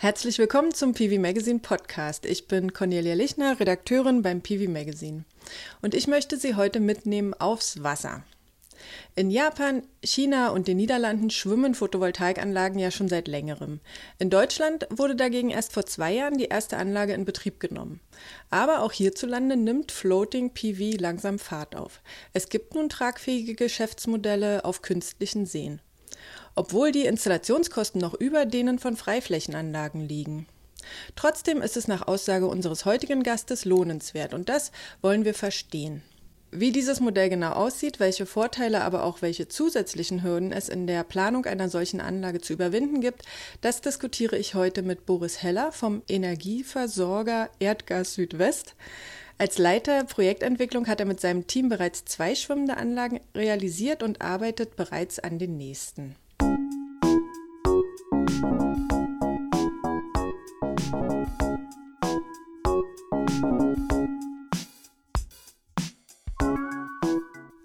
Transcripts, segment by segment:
Herzlich willkommen zum PV Magazine Podcast. Ich bin Cornelia Lichner, Redakteurin beim PV Magazine. Und ich möchte Sie heute mitnehmen aufs Wasser. In Japan, China und den Niederlanden schwimmen Photovoltaikanlagen ja schon seit längerem. In Deutschland wurde dagegen erst vor zwei Jahren die erste Anlage in Betrieb genommen. Aber auch hierzulande nimmt Floating PV langsam Fahrt auf. Es gibt nun tragfähige Geschäftsmodelle auf künstlichen Seen obwohl die Installationskosten noch über denen von Freiflächenanlagen liegen. Trotzdem ist es nach Aussage unseres heutigen Gastes lohnenswert und das wollen wir verstehen. Wie dieses Modell genau aussieht, welche Vorteile, aber auch welche zusätzlichen Hürden es in der Planung einer solchen Anlage zu überwinden gibt, das diskutiere ich heute mit Boris Heller vom Energieversorger Erdgas Südwest. Als Leiter Projektentwicklung hat er mit seinem Team bereits zwei schwimmende Anlagen realisiert und arbeitet bereits an den nächsten.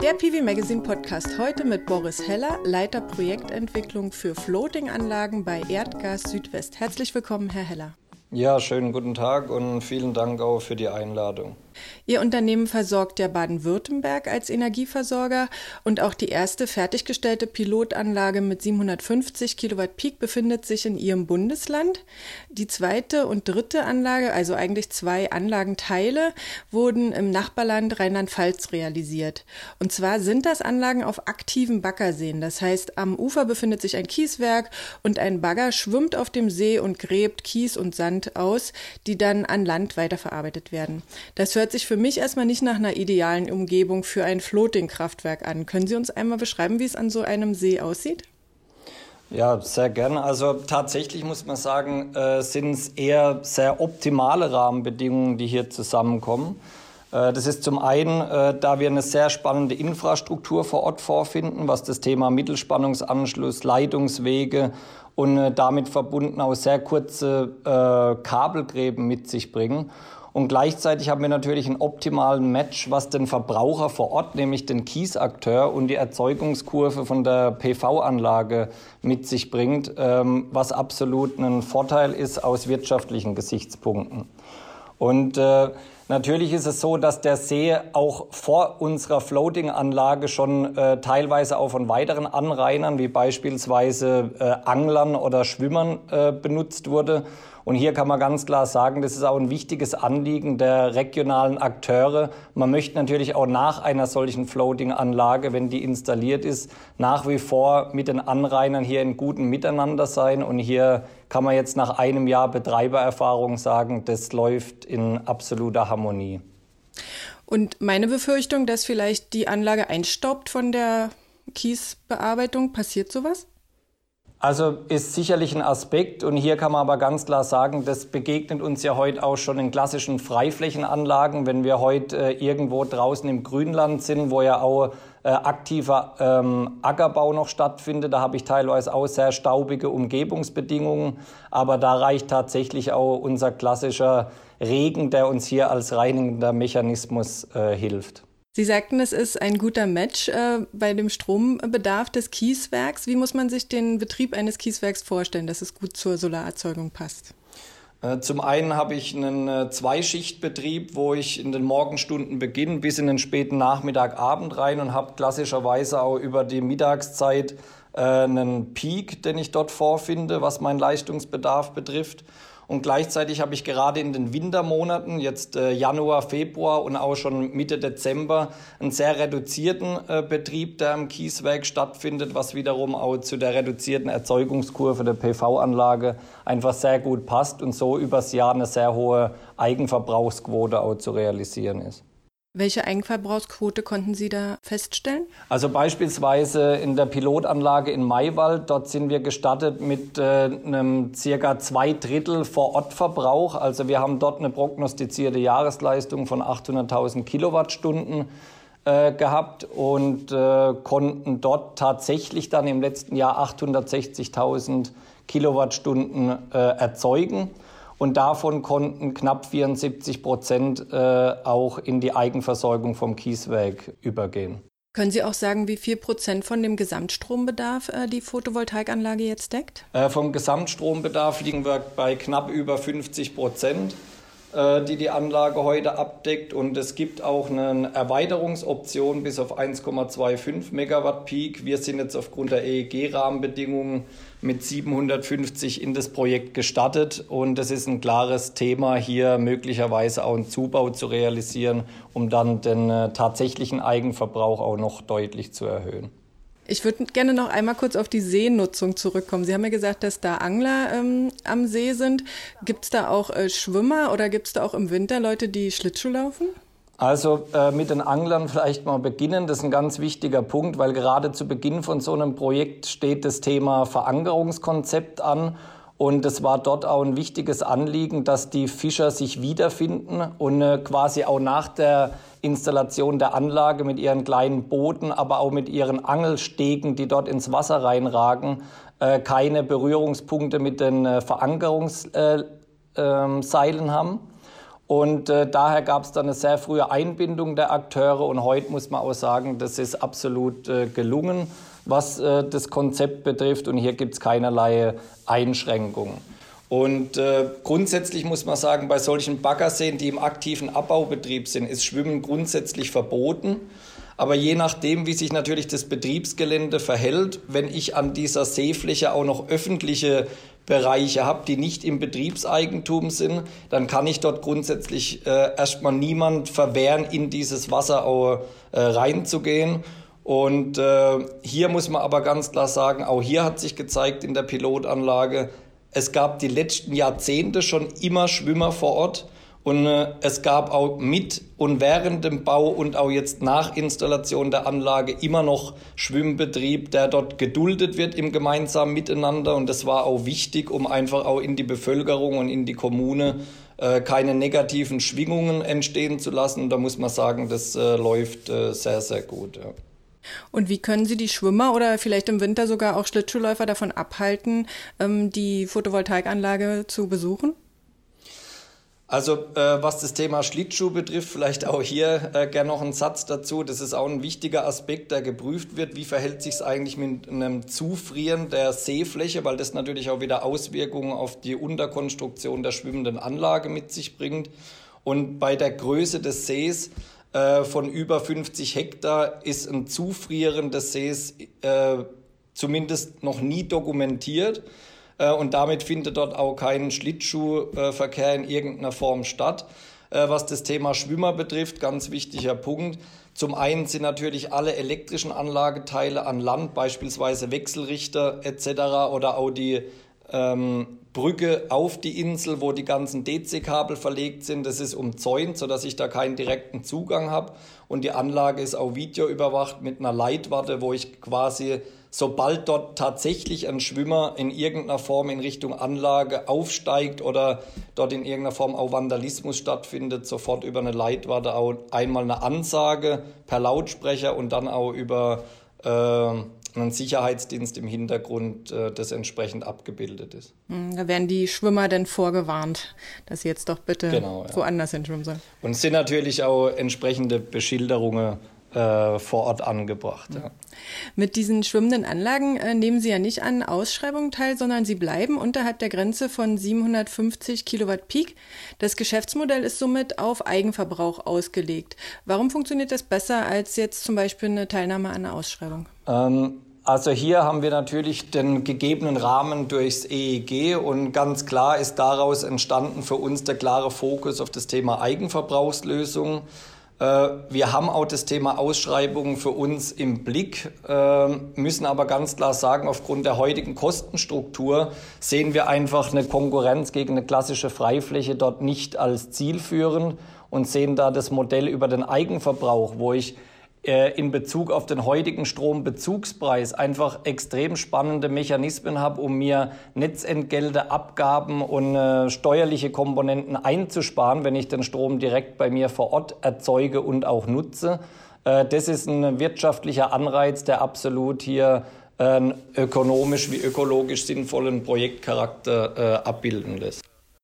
Der PV Magazine Podcast heute mit Boris Heller, Leiter Projektentwicklung für Floating-Anlagen bei Erdgas Südwest. Herzlich willkommen, Herr Heller. Ja, schönen guten Tag und vielen Dank auch für die Einladung. Ihr Unternehmen versorgt ja Baden-Württemberg als Energieversorger und auch die erste fertiggestellte Pilotanlage mit 750 Kilowatt Peak befindet sich in Ihrem Bundesland. Die zweite und dritte Anlage, also eigentlich zwei Anlagenteile, wurden im Nachbarland Rheinland-Pfalz realisiert. Und zwar sind das Anlagen auf aktiven Baggerseen. Das heißt, am Ufer befindet sich ein Kieswerk und ein Bagger schwimmt auf dem See und gräbt Kies und Sand aus, die dann an Land weiterverarbeitet werden. Das hört hört sich für mich erstmal nicht nach einer idealen Umgebung für ein Floating-Kraftwerk an. Können Sie uns einmal beschreiben, wie es an so einem See aussieht? Ja, sehr gerne. Also tatsächlich muss man sagen, äh, sind es eher sehr optimale Rahmenbedingungen, die hier zusammenkommen. Äh, das ist zum einen, äh, da wir eine sehr spannende Infrastruktur vor Ort vorfinden, was das Thema Mittelspannungsanschluss, Leitungswege und äh, damit verbunden auch sehr kurze Kabelgräben mit sich bringen. Und gleichzeitig haben wir natürlich einen optimalen Match, was den Verbraucher vor Ort, nämlich den Kiesakteur und die Erzeugungskurve von der PV-Anlage mit sich bringt, ähm, was absolut ein Vorteil ist aus wirtschaftlichen Gesichtspunkten. Und äh, Natürlich ist es so, dass der See auch vor unserer Floating-Anlage schon äh, teilweise auch von weiteren Anrainern, wie beispielsweise äh, Anglern oder Schwimmern, äh, benutzt wurde. Und hier kann man ganz klar sagen, das ist auch ein wichtiges Anliegen der regionalen Akteure. Man möchte natürlich auch nach einer solchen Floating-Anlage, wenn die installiert ist, nach wie vor mit den Anrainern hier in gutem Miteinander sein. Und hier kann man jetzt nach einem Jahr Betreibererfahrung sagen, das läuft in absoluter Harmonie. Und meine Befürchtung, dass vielleicht die Anlage einstaubt von der Kiesbearbeitung, passiert sowas? Also ist sicherlich ein Aspekt und hier kann man aber ganz klar sagen, das begegnet uns ja heute auch schon in klassischen Freiflächenanlagen, wenn wir heute äh, irgendwo draußen im Grünland sind, wo ja auch äh, aktiver ähm, Ackerbau noch stattfindet. Da habe ich teilweise auch sehr staubige Umgebungsbedingungen, aber da reicht tatsächlich auch unser klassischer Regen, der uns hier als reinigender Mechanismus äh, hilft. Sie sagten, es ist ein guter Match äh, bei dem Strombedarf des Kieswerks. Wie muss man sich den Betrieb eines Kieswerks vorstellen, dass es gut zur Solarerzeugung passt? Äh, zum einen habe ich einen äh, Zweischichtbetrieb, wo ich in den Morgenstunden beginne bis in den späten Nachmittag, Abend rein und habe klassischerweise auch über die Mittagszeit äh, einen Peak, den ich dort vorfinde, was meinen Leistungsbedarf betrifft. Und gleichzeitig habe ich gerade in den Wintermonaten, jetzt äh, Januar, Februar und auch schon Mitte Dezember, einen sehr reduzierten äh, Betrieb, der am Kieswerk stattfindet, was wiederum auch zu der reduzierten Erzeugungskurve der PV-Anlage einfach sehr gut passt und so übers Jahr eine sehr hohe Eigenverbrauchsquote auch zu realisieren ist. Welche Eigenverbrauchsquote konnten Sie da feststellen? Also beispielsweise in der Pilotanlage in Maywald, dort sind wir gestartet mit äh, einem circa zwei Drittel Vorortverbrauch. Also wir haben dort eine prognostizierte Jahresleistung von 800.000 Kilowattstunden äh, gehabt und äh, konnten dort tatsächlich dann im letzten Jahr 860.000 Kilowattstunden äh, erzeugen und davon konnten knapp 74 Prozent äh, auch in die Eigenversorgung vom Kieswerk übergehen. Können Sie auch sagen, wie viel Prozent von dem Gesamtstrombedarf äh, die Photovoltaikanlage jetzt deckt? Äh, vom Gesamtstrombedarf liegen wir bei knapp über 50 Prozent, die die Anlage heute abdeckt. Und es gibt auch eine Erweiterungsoption bis auf 1,25 Megawatt Peak. Wir sind jetzt aufgrund der EEG-Rahmenbedingungen mit 750 in das Projekt gestattet. Und es ist ein klares Thema, hier möglicherweise auch einen Zubau zu realisieren, um dann den äh, tatsächlichen Eigenverbrauch auch noch deutlich zu erhöhen. Ich würde gerne noch einmal kurz auf die Seenutzung zurückkommen. Sie haben ja gesagt, dass da Angler ähm, am See sind. Gibt es da auch äh, Schwimmer oder gibt es da auch im Winter Leute, die Schlittschuh laufen? Also äh, mit den Anglern vielleicht mal beginnen. Das ist ein ganz wichtiger Punkt, weil gerade zu Beginn von so einem Projekt steht das Thema Verankerungskonzept an. Und es war dort auch ein wichtiges Anliegen, dass die Fischer sich wiederfinden und äh, quasi auch nach der Installation der Anlage mit ihren kleinen Booten, aber auch mit ihren Angelstegen, die dort ins Wasser reinragen, äh, keine Berührungspunkte mit den äh, Verankerungsseilen ähm, haben. Und daher gab es dann eine sehr frühe Einbindung der Akteure und heute muss man auch sagen, das ist absolut gelungen, was äh, das Konzept betrifft und hier gibt es keinerlei Einschränkungen. Und äh, grundsätzlich muss man sagen, bei solchen Baggerseen, die im aktiven Abbaubetrieb sind, ist Schwimmen grundsätzlich verboten. Aber je nachdem, wie sich natürlich das Betriebsgelände verhält, wenn ich an dieser Seefläche auch noch öffentliche Bereiche habe, die nicht im Betriebseigentum sind, dann kann ich dort grundsätzlich äh, erstmal niemand verwehren, in dieses Wasser auch äh, reinzugehen. Und äh, hier muss man aber ganz klar sagen, auch hier hat sich gezeigt in der Pilotanlage, es gab die letzten Jahrzehnte schon immer Schwimmer vor Ort. Und äh, es gab auch mit und während dem Bau und auch jetzt nach Installation der Anlage immer noch Schwimmbetrieb, der dort geduldet wird im gemeinsamen Miteinander. Und das war auch wichtig, um einfach auch in die Bevölkerung und in die Kommune äh, keine negativen Schwingungen entstehen zu lassen. Und da muss man sagen, das äh, läuft äh, sehr, sehr gut. Ja. Und wie können Sie die Schwimmer oder vielleicht im Winter sogar auch Schlittschuhläufer davon abhalten, ähm, die Photovoltaikanlage zu besuchen? Also äh, was das Thema Schlittschuh betrifft, vielleicht auch hier äh, gerne noch einen Satz dazu. Das ist auch ein wichtiger Aspekt, der geprüft wird. Wie verhält sich es eigentlich mit einem Zufrieren der Seefläche, weil das natürlich auch wieder Auswirkungen auf die Unterkonstruktion der schwimmenden Anlage mit sich bringt. Und bei der Größe des Sees äh, von über 50 Hektar ist ein Zufrieren des Sees äh, zumindest noch nie dokumentiert. Äh, und damit findet dort auch kein Schlittschuhverkehr in irgendeiner Form statt. Äh, was das Thema Schwimmer betrifft, ganz wichtiger Punkt. Zum einen sind natürlich alle elektrischen Anlageteile an Land, beispielsweise Wechselrichter etc. oder auch die ähm, Brücke auf die Insel, wo die ganzen DC-Kabel verlegt sind. Das ist umzäunt, sodass ich da keinen direkten Zugang habe. Und die Anlage ist auch videoüberwacht mit einer Leitwarte, wo ich quasi sobald dort tatsächlich ein Schwimmer in irgendeiner Form in Richtung Anlage aufsteigt oder dort in irgendeiner Form auch Vandalismus stattfindet, sofort über eine Leitwarte auch einmal eine Ansage per Lautsprecher und dann auch über äh, einen Sicherheitsdienst im Hintergrund, äh, das entsprechend abgebildet ist. Hm, da werden die Schwimmer dann vorgewarnt, dass sie jetzt doch bitte genau, ja. woanders hinschwimmen sollen. Und es sind natürlich auch entsprechende Beschilderungen äh, vor Ort angebracht. Ja. Mit diesen schwimmenden Anlagen äh, nehmen Sie ja nicht an Ausschreibungen teil, sondern Sie bleiben unterhalb der Grenze von 750 Kilowatt Peak. Das Geschäftsmodell ist somit auf Eigenverbrauch ausgelegt. Warum funktioniert das besser als jetzt zum Beispiel eine Teilnahme an einer Ausschreibung? Ähm also hier haben wir natürlich den gegebenen Rahmen durchs EEG und ganz klar ist daraus entstanden für uns der klare Fokus auf das Thema Eigenverbrauchslösungen. Äh, wir haben auch das Thema Ausschreibungen für uns im Blick, äh, müssen aber ganz klar sagen, aufgrund der heutigen Kostenstruktur sehen wir einfach eine Konkurrenz gegen eine klassische Freifläche dort nicht als zielführend und sehen da das Modell über den Eigenverbrauch, wo ich in Bezug auf den heutigen Strombezugspreis einfach extrem spannende Mechanismen habe, um mir Netzentgelte, Abgaben und äh, steuerliche Komponenten einzusparen, wenn ich den Strom direkt bei mir vor Ort erzeuge und auch nutze. Äh, das ist ein wirtschaftlicher Anreiz, der absolut hier einen ökonomisch wie ökologisch sinnvollen Projektcharakter äh, abbilden lässt.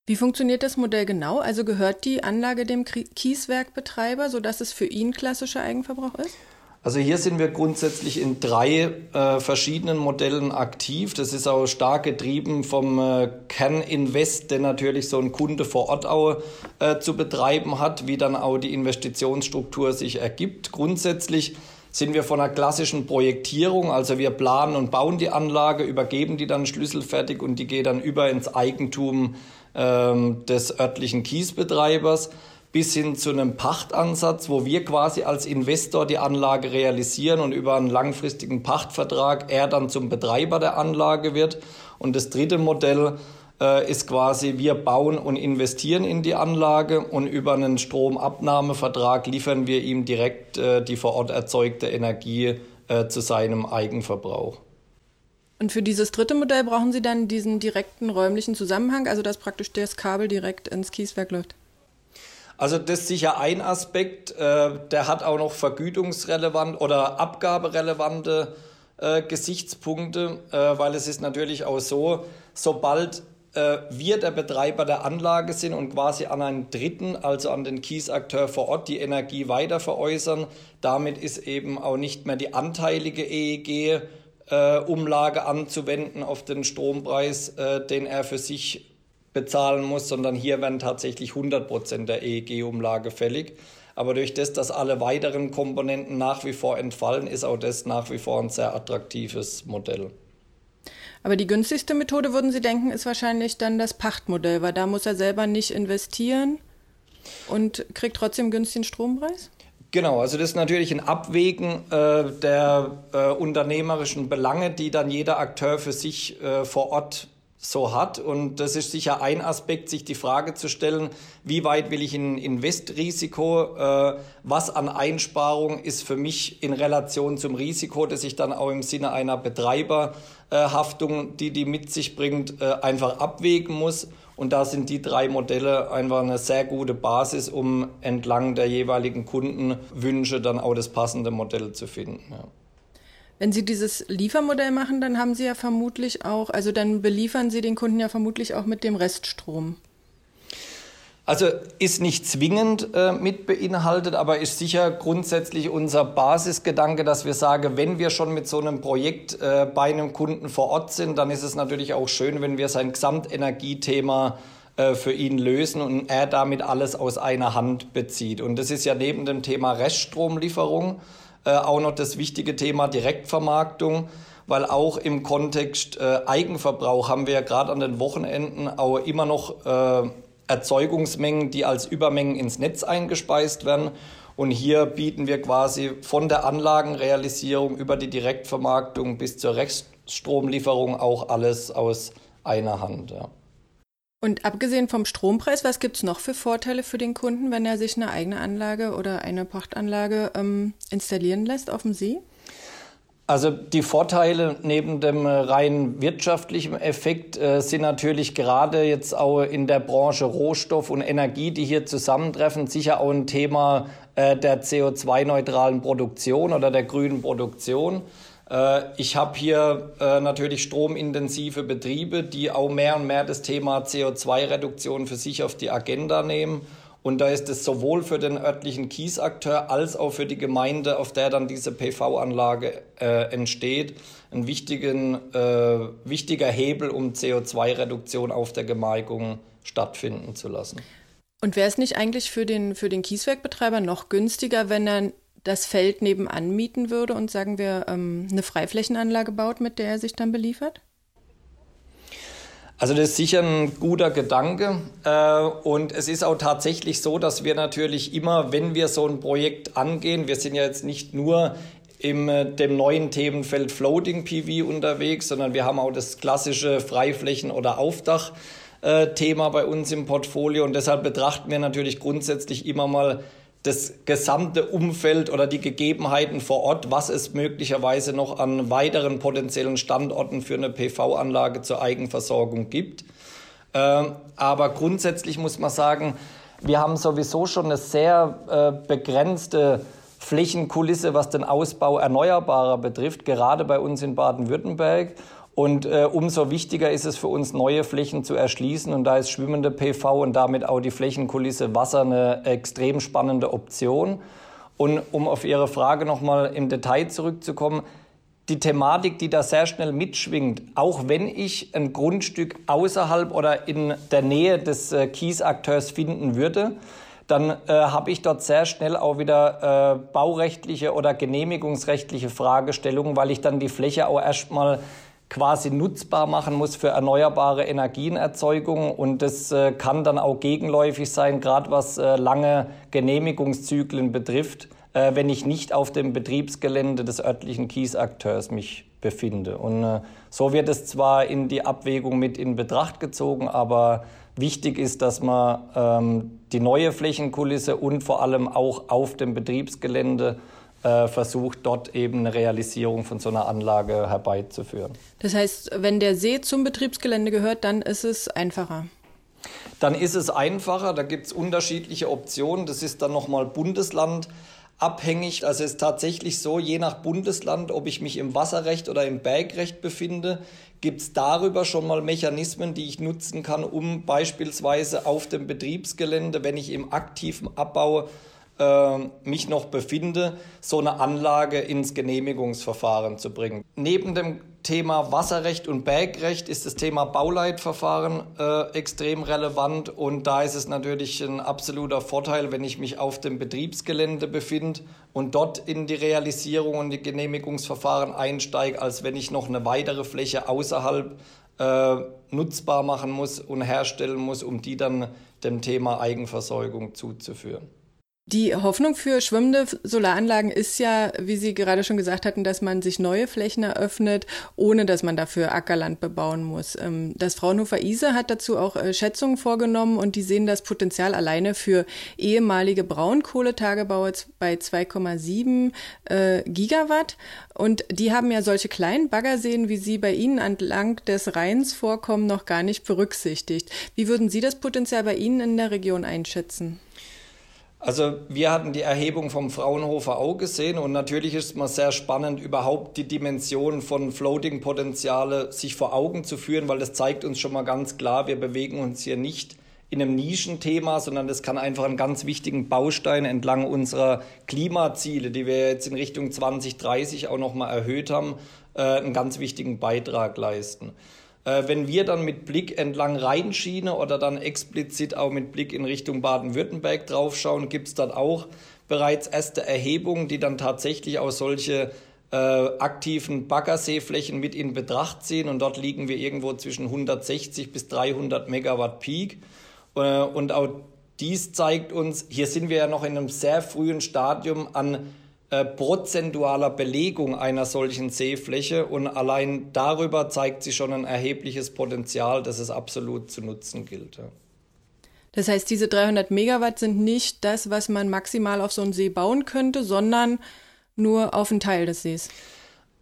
Wie funktioniert das Modell genau? Also gehört die Anlage dem Kieswerkbetreiber, sodass es für ihn klassischer Eigenverbrauch ist? Also hier sind wir grundsätzlich in drei äh, verschiedenen Modellen aktiv. Das ist auch stark getrieben vom äh, Kerninvest, der natürlich so ein Kunde vor Ort auch äh, zu betreiben hat, wie dann auch die Investitionsstruktur sich ergibt. Grundsätzlich sind wir von einer klassischen Projektierung, also wir planen und bauen die Anlage, übergeben die dann schlüsselfertig und die geht dann über ins Eigentum ähm, des örtlichen Kiesbetreibers bis hin zu einem Pachtansatz, wo wir quasi als Investor die Anlage realisieren und über einen langfristigen Pachtvertrag er dann zum Betreiber der Anlage wird. Und das dritte Modell äh, ist quasi, wir bauen und investieren in die Anlage und über einen Stromabnahmevertrag liefern wir ihm direkt äh, die vor Ort erzeugte Energie äh, zu seinem Eigenverbrauch. Und für dieses dritte Modell brauchen Sie dann diesen direkten räumlichen Zusammenhang, also dass praktisch das Kabel direkt ins Kieswerk läuft? Also das ist sicher ein Aspekt. Äh, der hat auch noch vergütungsrelevant oder abgaberelevante äh, Gesichtspunkte, äh, weil es ist natürlich auch so, sobald äh, wir der Betreiber der Anlage sind und quasi an einen Dritten, also an den Kiesakteur vor Ort, die Energie weiter veräußern, damit ist eben auch nicht mehr die anteilige EEG äh, Umlage anzuwenden auf den Strompreis, äh, den er für sich bezahlen muss, sondern hier werden tatsächlich 100 Prozent der EEG-Umlage fällig. Aber durch das, dass alle weiteren Komponenten nach wie vor entfallen, ist auch das nach wie vor ein sehr attraktives Modell. Aber die günstigste Methode, würden Sie denken, ist wahrscheinlich dann das Pachtmodell, weil da muss er selber nicht investieren und kriegt trotzdem günstigen Strompreis? Genau, also das ist natürlich ein Abwägen äh, der äh, unternehmerischen Belange, die dann jeder Akteur für sich äh, vor Ort so hat. Und das ist sicher ein Aspekt, sich die Frage zu stellen, wie weit will ich in Investrisiko, äh, was an Einsparung ist für mich in Relation zum Risiko, das ich dann auch im Sinne einer Betreiberhaftung, die die mit sich bringt, äh, einfach abwägen muss. Und da sind die drei Modelle einfach eine sehr gute Basis, um entlang der jeweiligen Kundenwünsche dann auch das passende Modell zu finden. Ja. Wenn Sie dieses Liefermodell machen, dann haben Sie ja vermutlich auch, also dann beliefern Sie den Kunden ja vermutlich auch mit dem Reststrom. Also ist nicht zwingend äh, mit beinhaltet, aber ist sicher grundsätzlich unser Basisgedanke, dass wir sagen, wenn wir schon mit so einem Projekt äh, bei einem Kunden vor Ort sind, dann ist es natürlich auch schön, wenn wir sein Gesamtenergiethema äh, für ihn lösen und er damit alles aus einer Hand bezieht. Und das ist ja neben dem Thema Reststromlieferung äh, auch noch das wichtige Thema Direktvermarktung, weil auch im Kontext äh, Eigenverbrauch haben wir ja gerade an den Wochenenden auch immer noch äh, Erzeugungsmengen, die als Übermengen ins Netz eingespeist werden. Und hier bieten wir quasi von der Anlagenrealisierung über die Direktvermarktung bis zur Reststromlieferung auch alles aus einer Hand. Ja. Und abgesehen vom Strompreis, was gibt es noch für Vorteile für den Kunden, wenn er sich eine eigene Anlage oder eine Pachtanlage ähm, installieren lässt auf dem See? Also die Vorteile neben dem rein wirtschaftlichen Effekt äh, sind natürlich gerade jetzt auch in der Branche Rohstoff und Energie, die hier zusammentreffen, sicher auch ein Thema äh, der CO2-neutralen Produktion oder der grünen Produktion. Äh, ich habe hier äh, natürlich stromintensive Betriebe, die auch mehr und mehr das Thema CO2-Reduktion für sich auf die Agenda nehmen. Und da ist es sowohl für den örtlichen Kiesakteur als auch für die Gemeinde, auf der dann diese PV-Anlage äh, entsteht, ein wichtigen, äh, wichtiger Hebel, um CO2-Reduktion auf der Gemarkung stattfinden zu lassen. Und wäre es nicht eigentlich für den, für den Kieswerkbetreiber noch günstiger, wenn er das Feld nebenan mieten würde und sagen wir ähm, eine Freiflächenanlage baut, mit der er sich dann beliefert? Also das ist sicher ein guter Gedanke. Äh, und es ist auch tatsächlich so, dass wir natürlich immer, wenn wir so ein Projekt angehen, wir sind ja jetzt nicht nur im äh, dem neuen Themenfeld Floating PV unterwegs, sondern wir haben auch das klassische Freiflächen- oder Aufdach-Thema äh, bei uns im Portfolio. Und deshalb betrachten wir natürlich grundsätzlich immer mal das gesamte Umfeld oder die Gegebenheiten vor Ort, was es möglicherweise noch an weiteren potenziellen Standorten für eine PV-Anlage zur Eigenversorgung gibt. Ähm, aber grundsätzlich muss man sagen, wir haben sowieso schon eine sehr äh, begrenzte Flächenkulisse, was den Ausbau erneuerbarer betrifft, gerade bei uns in Baden-Württemberg. Und äh, umso wichtiger ist es für uns, neue Flächen zu erschließen. Und da ist schwimmende PV und damit auch die Flächenkulisse Wasser eine extrem spannende Option. Und um auf Ihre Frage nochmal im Detail zurückzukommen, die Thematik, die da sehr schnell mitschwingt, auch wenn ich ein Grundstück außerhalb oder in der Nähe des äh, Kiesakteurs finden würde, dann äh, habe ich dort sehr schnell auch wieder äh, baurechtliche oder genehmigungsrechtliche Fragestellungen, weil ich dann die Fläche auch erstmal quasi nutzbar machen muss für erneuerbare Energienerzeugung. Und das äh, kann dann auch gegenläufig sein, gerade was äh, lange Genehmigungszyklen betrifft, äh, wenn ich nicht auf dem Betriebsgelände des örtlichen Kiesakteurs mich befinde. Und so wird es zwar in die Abwägung mit in Betracht gezogen, aber wichtig ist, dass man ähm, die neue Flächenkulisse und vor allem auch auf dem Betriebsgelände versucht, dort eben eine Realisierung von so einer Anlage herbeizuführen. Das heißt, wenn der See zum Betriebsgelände gehört, dann ist es einfacher. Dann ist es einfacher, da gibt es unterschiedliche Optionen. Das ist dann nochmal Bundesland abhängig. Also es ist tatsächlich so, je nach Bundesland, ob ich mich im Wasserrecht oder im Bergrecht befinde, gibt es darüber schon mal Mechanismen, die ich nutzen kann, um beispielsweise auf dem Betriebsgelände, wenn ich im aktiven Abbau äh, mich noch befinde, so eine Anlage ins Genehmigungsverfahren zu bringen. Neben dem Thema Wasserrecht und Bergrecht ist das Thema Bauleitverfahren äh, extrem relevant und da ist es natürlich ein absoluter Vorteil, wenn ich mich auf dem Betriebsgelände befinde und dort in die Realisierung und die Genehmigungsverfahren einsteige, als wenn ich noch eine weitere Fläche außerhalb äh, nutzbar machen muss und herstellen muss, um die dann dem Thema Eigenversorgung zuzuführen. Die Hoffnung für schwimmende Solaranlagen ist ja, wie Sie gerade schon gesagt hatten, dass man sich neue Flächen eröffnet, ohne dass man dafür Ackerland bebauen muss. Ähm, das Fraunhofer ISE hat dazu auch äh, Schätzungen vorgenommen und die sehen das Potenzial alleine für ehemalige Braunkohletagebaue bei 2,7 äh, Gigawatt. Und die haben ja solche kleinen Baggerseen, wie sie bei Ihnen entlang des Rheins vorkommen, noch gar nicht berücksichtigt. Wie würden Sie das Potenzial bei Ihnen in der Region einschätzen? Also wir hatten die Erhebung vom Fraunhofer auch gesehen und natürlich ist es mal sehr spannend, überhaupt die Dimension von Floating-Potenziale sich vor Augen zu führen, weil das zeigt uns schon mal ganz klar, wir bewegen uns hier nicht in einem Nischenthema, sondern das kann einfach einen ganz wichtigen Baustein entlang unserer Klimaziele, die wir jetzt in Richtung 2030 auch nochmal erhöht haben, äh, einen ganz wichtigen Beitrag leisten. Äh, wenn wir dann mit Blick entlang Rheinschiene oder dann explizit auch mit Blick in Richtung Baden-Württemberg draufschauen, gibt es dann auch bereits erste Erhebungen, die dann tatsächlich auch solche äh, aktiven Baggerseeflächen mit in Betracht ziehen. Und dort liegen wir irgendwo zwischen 160 bis 300 Megawatt Peak. Äh, und auch dies zeigt uns, hier sind wir ja noch in einem sehr frühen Stadium an äh, prozentualer Belegung einer solchen Seefläche und allein darüber zeigt sich schon ein erhebliches Potenzial, das es absolut zu nutzen gilt. Ja. Das heißt, diese 300 Megawatt sind nicht das, was man maximal auf so einen See bauen könnte, sondern nur auf einen Teil des Sees.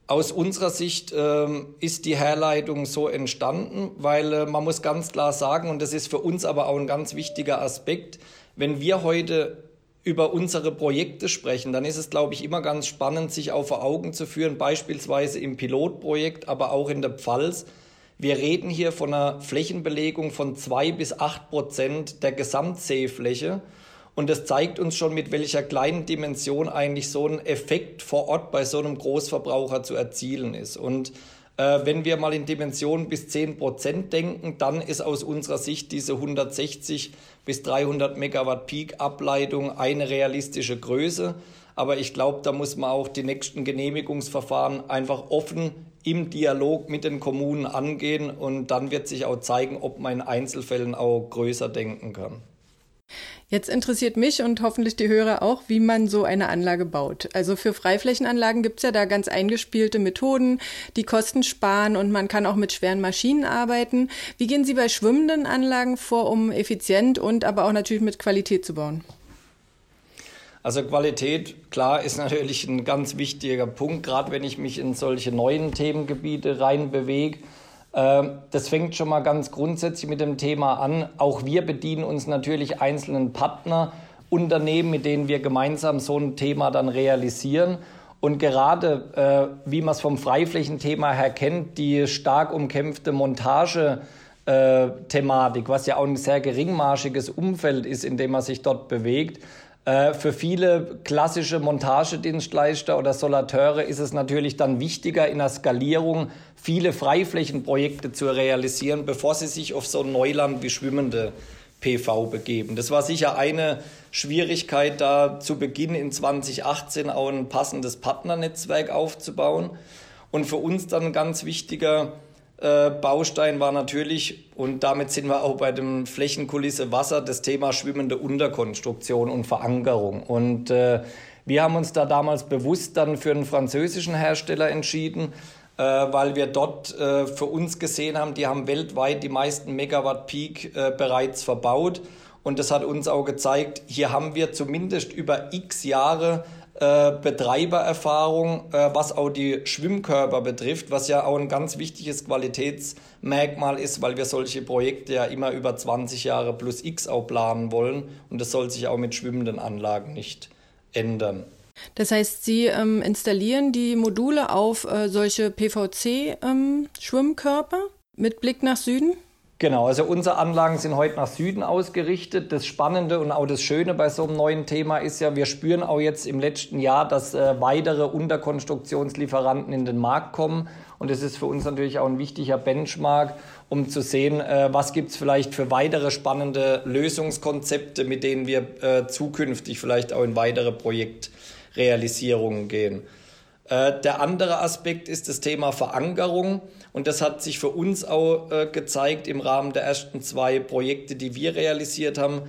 Aus unserer Sicht ähm, ist die Herleitung so entstanden, weil äh, man muss ganz klar sagen, und das ist für uns aber auch ein ganz wichtiger Aspekt, wenn wir heute über unsere Projekte sprechen, dann ist es, glaube ich, immer ganz spannend, sich auch vor Augen zu führen, beispielsweise im Pilotprojekt, aber auch in der Pfalz. Wir reden hier von einer Flächenbelegung von zwei bis acht Prozent der Gesamtseefläche. Und das zeigt uns schon, mit welcher kleinen Dimension eigentlich so ein Effekt vor Ort bei so einem Großverbraucher zu erzielen ist. Und äh, wenn wir mal in Dimensionen bis 10 Prozent denken, dann ist aus unserer Sicht diese 160 bis 300 Megawatt Peak-Ableitung eine realistische Größe. Aber ich glaube, da muss man auch die nächsten Genehmigungsverfahren einfach offen im Dialog mit den Kommunen angehen und dann wird sich auch zeigen, ob man in Einzelfällen auch größer denken kann. Jetzt interessiert mich und hoffentlich die Hörer auch, wie man so eine Anlage baut. Also für Freiflächenanlagen gibt's ja da ganz eingespielte Methoden, die Kosten sparen und man kann auch mit schweren Maschinen arbeiten. Wie gehen Sie bei schwimmenden Anlagen vor, um effizient und aber auch natürlich mit Qualität zu bauen? Also Qualität, klar, ist natürlich ein ganz wichtiger Punkt, gerade wenn ich mich in solche neuen Themengebiete reinbewege. Das fängt schon mal ganz grundsätzlich mit dem Thema an. Auch wir bedienen uns natürlich einzelnen Partnerunternehmen, mit denen wir gemeinsam so ein Thema dann realisieren. Und gerade, äh, wie man es vom Freiflächenthema her kennt, die stark umkämpfte Montage, äh, was ja auch ein sehr geringmarschiges Umfeld ist, in dem man sich dort bewegt, Äh, für viele klassische Montagedienstleister oder Solateure ist es natürlich dann wichtiger, in der Skalierung viele Freiflächenprojekte zu realisieren, bevor sie sich auf so ein Neuland wie schwimmende PV begeben. Das war sicher eine Schwierigkeit, da zu Beginn in 2018 auch ein passendes Partnernetzwerk aufzubauen. Und für uns dann ein ganz wichtiger äh, Baustein war natürlich, und damit sind wir auch bei dem Flächenkulisse Wasser, das Thema schwimmende Unterkonstruktion und Verankerung. Und äh, wir haben uns da damals bewusst dann für einen französischen Hersteller entschieden, äh, weil wir dort äh, für uns gesehen haben, die haben weltweit die meisten Megawatt Peak äh, bereits verbaut. Und das hat uns auch gezeigt, hier haben wir zumindest über x Jahre äh, Betreibererfahrung, äh, was auch die Schwimmkörper betrifft, was ja auch ein ganz wichtiges Qualitätsmerkmal ist, weil wir solche Projekte ja immer über 20 Jahre plus X auch planen wollen und das soll sich auch mit schwimmenden Anlagen nicht ändern. Das heißt, Sie ähm, installieren die Module auf äh, solche PVC-Schwimmkörper ähm, mit Blick nach Süden? Genau, also unsere Anlagen sind heute nach Süden ausgerichtet. Das Spannende und auch das Schöne bei so einem neuen Thema ist ja, wir spüren auch jetzt im letzten Jahr, dass äh, weitere Unterkonstruktionslieferanten in den Markt kommen. Und das ist für uns natürlich auch ein wichtiger Benchmark, um zu sehen, äh, was gibt es vielleicht für weitere spannende Lösungskonzepte, mit denen wir äh, zukünftig vielleicht auch in weitere Projektrealisierungen gehen. Äh, der andere Aspekt ist das Thema Verankerung. Und das hat sich für uns auch äh, gezeigt im Rahmen der ersten zwei Projekte, die wir realisiert haben.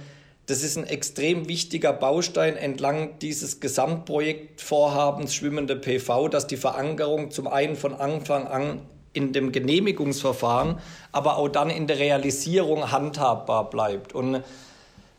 Das ist ein extrem wichtiger Baustein entlang dieses Gesamtprojektvorhabens Schwimmende PV, dass die Verankerung zum einen von Anfang an in dem Genehmigungsverfahren, aber auch dann in der Realisierung handhabbar bleibt. Und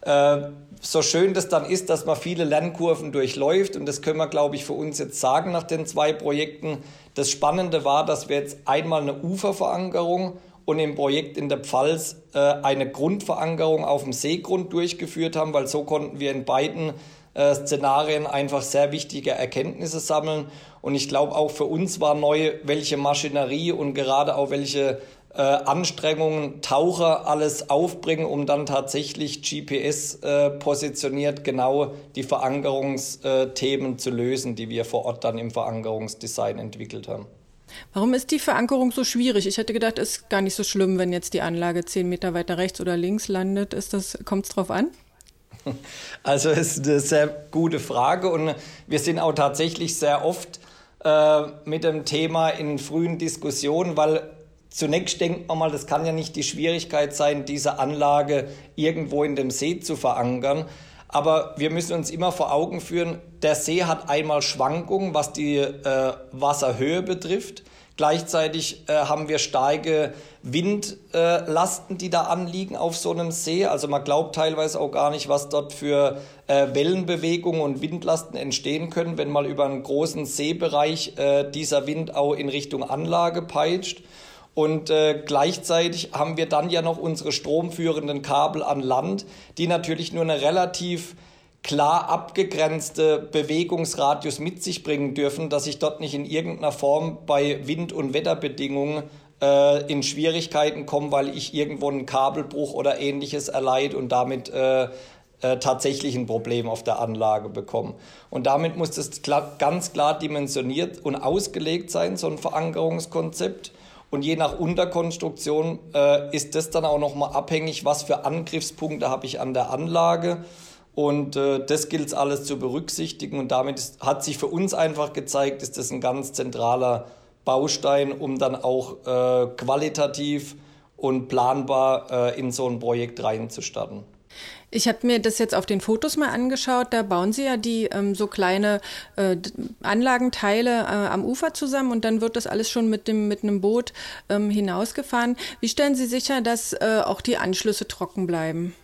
äh, so schön das dann ist, dass man viele Lernkurven durchläuft, und das können wir, glaube ich, für uns jetzt sagen nach den zwei Projekten. Das Spannende war, dass wir jetzt einmal eine Uferverankerung und im Projekt in der Pfalz äh, eine Grundverankerung auf dem Seegrund durchgeführt haben, weil so konnten wir in beiden äh, Szenarien einfach sehr wichtige Erkenntnisse sammeln. Und ich glaube, auch für uns war neu, welche Maschinerie und gerade auch welche äh, Anstrengungen Taucher alles aufbringen, um dann tatsächlich GPS äh, positioniert genau die Verankerungsthemen zu lösen, die wir vor Ort dann im Verankerungsdesign entwickelt haben. Warum ist die Verankerung so schwierig? Ich hätte gedacht, es ist gar nicht so schlimm, wenn jetzt die Anlage zehn Meter weiter rechts oder links landet. kommt es drauf an? Also es ist eine sehr gute Frage und wir sind auch tatsächlich sehr oft äh, mit dem Thema in frühen Diskussionen, weil Zunächst denkt man mal, das kann ja nicht die Schwierigkeit sein, diese Anlage irgendwo in dem See zu verankern. Aber wir müssen uns immer vor Augen führen, der See hat einmal Schwankungen, was die äh, Wasserhöhe betrifft. Gleichzeitig äh, haben wir starke Windlasten, äh, die da anliegen auf so einem See. Also man glaubt teilweise auch gar nicht, was dort für äh, Wellenbewegungen und Windlasten entstehen können, wenn mal über einen großen Seebereich äh, dieser Wind auch in Richtung Anlage peitscht. Und äh, gleichzeitig haben wir dann ja noch unsere stromführenden Kabel an Land, die natürlich nur eine relativ klar abgegrenzte Bewegungsradius mit sich bringen dürfen, dass ich dort nicht in irgendeiner Form bei Wind- und Wetterbedingungen äh, in Schwierigkeiten komme, weil ich irgendwo einen Kabelbruch oder ähnliches erleide und damit äh, äh, tatsächlich ein Problem auf der Anlage bekomme. Und damit muss das klar, ganz klar dimensioniert und ausgelegt sein, so ein Verankerungskonzept. Und je nach Unterkonstruktion äh, ist das dann auch nochmal abhängig, was für Angriffspunkte habe ich an der Anlage. Und äh, das gilt alles zu berücksichtigen. Und damit ist, hat sich für uns einfach gezeigt, ist das ein ganz zentraler Baustein, um dann auch äh, qualitativ und planbar äh, in so ein Projekt reinzustarten. Ich habe mir das jetzt auf den Fotos mal angeschaut. Da bauen Sie ja die ähm, so kleine äh, Anlagenteile äh, am Ufer zusammen und dann wird das alles schon mit dem mit einem Boot ähm, hinausgefahren. Wie stellen Sie sicher, dass äh, auch die Anschlüsse trocken bleiben?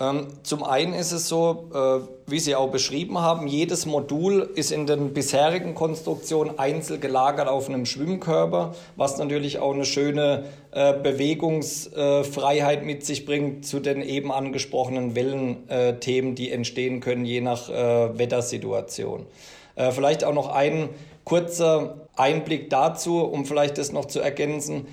Ähm, zum einen ist es so, äh, wie Sie auch beschrieben haben, jedes Modul ist in den bisherigen Konstruktionen einzeln gelagert auf einem Schwimmkörper, was natürlich auch eine schöne äh, Bewegungsfreiheit mit sich bringt zu den eben angesprochenen Wellenthemen, die entstehen können, je nach äh, Wettersituation. Vielleicht auch noch ein kurzer Einblick dazu, um vielleicht das noch zu ergänzen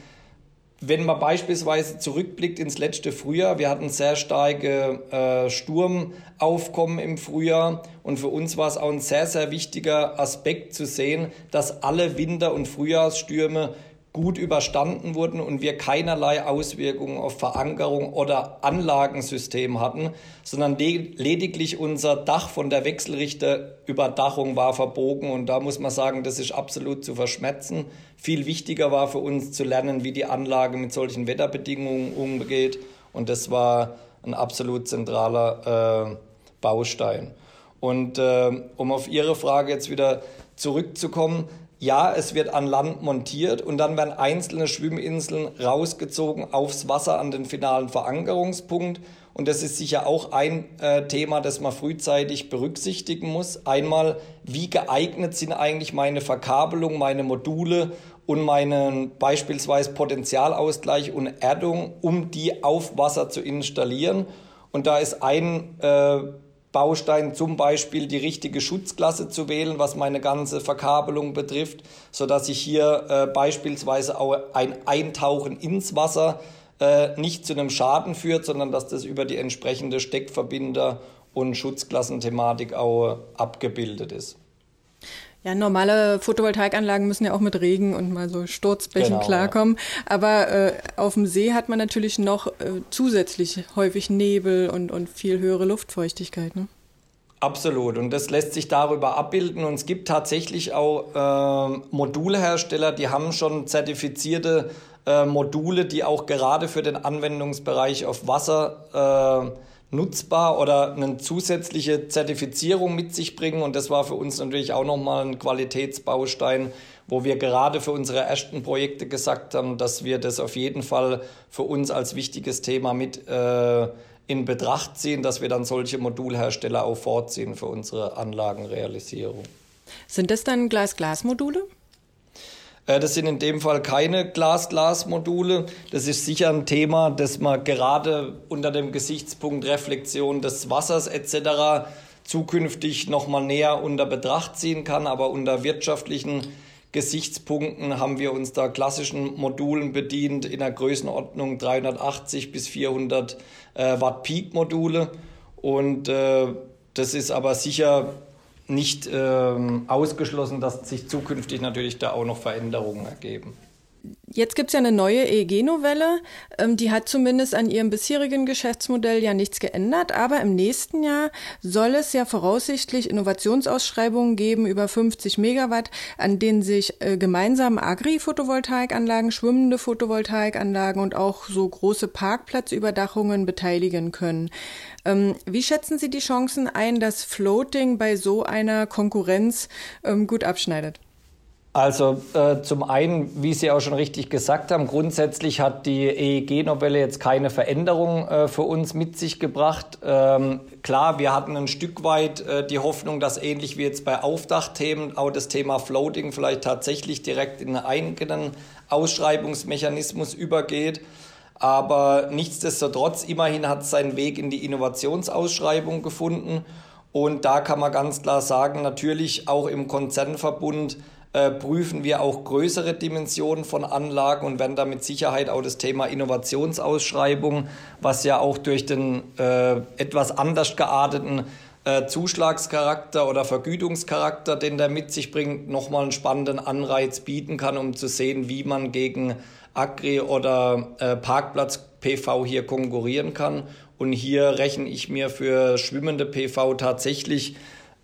wenn man beispielsweise zurückblickt ins letzte Frühjahr, wir hatten sehr starke äh, Sturmaufkommen im Frühjahr und für uns war es auch ein sehr, sehr wichtiger Aspekt zu sehen, dass alle Winter- und Frühjahrsstürme gut überstanden wurden und wir keinerlei Auswirkungen auf Verankerung oder Anlagensystem hatten, sondern lediglich unser Dach von der Wechselrichterüberdachung war verbogen und da muss man sagen, das ist absolut zu verschmerzen. Viel wichtiger war für uns zu lernen, wie die Anlage mit solchen Wetterbedingungen umgeht und das war ein absolut zentraler äh, Baustein. Und äh, um auf Ihre Frage jetzt wieder zurückzukommen, ja, es wird an Land montiert und dann werden einzelne Schwimminseln rausgezogen aufs Wasser an den finalen Verankerungspunkt. Und das ist sicher auch ein äh, Thema, das man frühzeitig berücksichtigen muss. Einmal, wie geeignet sind eigentlich meine Verkabelung, meine Module und meinen beispielsweise Potentialausgleich und Erdung, um die auf Wasser zu installieren. Und da ist ein äh, Baustein zum Beispiel die richtige Schutzklasse zu wählen, was meine ganze Verkabelung betrifft, sodass ich hier äh, beispielsweise auch ein Eintauchen ins Wasser äh, nicht zu einem Schaden führt, sondern dass das über die entsprechende Steckverbinder und Schutzklassenthematik auch abgebildet ist. Ja, normale Photovoltaikanlagen müssen ja auch mit Regen und mal so Sturzbächen genau, klarkommen. Ja. Aber äh, auf dem See hat man natürlich noch äh, zusätzlich häufig Nebel und, und viel höhere Luftfeuchtigkeit. Ne? Absolut. Und das lässt sich darüber abbilden. Und es gibt tatsächlich auch äh, Modulhersteller, die haben schon zertifizierte äh, Module, die auch gerade für den Anwendungsbereich auf Wasser äh, nutzbar oder eine zusätzliche Zertifizierung mit sich bringen. Und das war für uns natürlich auch nochmal ein Qualitätsbaustein, wo wir gerade für unsere ersten Projekte gesagt haben, dass wir das auf jeden Fall für uns als wichtiges Thema mit äh, in Betracht ziehen, dass wir dann solche Modulhersteller auch vorziehen für unsere Anlagenrealisierung. Sind das dann Glas-Glas-Module? Äh, das sind in dem Fall keine Glas-Glas-Module. Das ist sicher ein Thema, das man gerade unter dem Gesichtspunkt Reflexion des Wassers etc. zukünftig noch mal näher unter Betracht ziehen kann. Aber unter wirtschaftlichen Gesichtspunkten haben wir uns da klassischen Modulen bedient in der Größenordnung 380 bis 400 äh, Watt Peak Module. Und äh, das ist aber sicher nicht ähm, ausgeschlossen, dass sich zukünftig natürlich da auch noch Veränderungen ergeben. Jetzt gibt es ja eine neue EEG-Novelle. Ähm, die hat zumindest an ihrem bisherigen Geschäftsmodell ja nichts geändert. Aber im nächsten Jahr soll es ja voraussichtlich Innovationsausschreibungen geben über 50 Megawatt, an denen sich äh, gemeinsam Agri-Photovoltaikanlagen, schwimmende Photovoltaikanlagen und auch so große Parkplatzüberdachungen beteiligen können. Ähm, wie schätzen Sie die Chancen ein, dass Floating bei so einer Konkurrenz ähm, gut abschneidet? Also äh, zum einen, wie Sie auch schon richtig gesagt haben, grundsätzlich hat die EEG-Novelle jetzt keine Veränderung äh, für uns mit sich gebracht. Ähm, klar, wir hatten ein Stück weit äh, die Hoffnung, dass ähnlich wie jetzt bei Aufdachthemen auch das Thema Floating vielleicht tatsächlich direkt in einen eigenen Ausschreibungsmechanismus übergeht. Aber nichtsdestotrotz, immerhin hat es seinen Weg in die Innovationsausschreibung gefunden. Und da kann man ganz klar sagen, natürlich auch im Konzernverbund äh, prüfen wir auch größere Dimensionen von Anlagen und werden da mit Sicherheit auch das Thema Innovationsausschreibung, was ja auch durch den äh, etwas anders gearteten äh, Zuschlagscharakter oder Vergütungscharakter, den der mit sich bringt, nochmal einen spannenden Anreiz bieten kann, um zu sehen, wie man gegen Agri- oder äh, Parkplatz-PV hier konkurrieren kann. Und hier rechne ich mir für schwimmende PV tatsächlich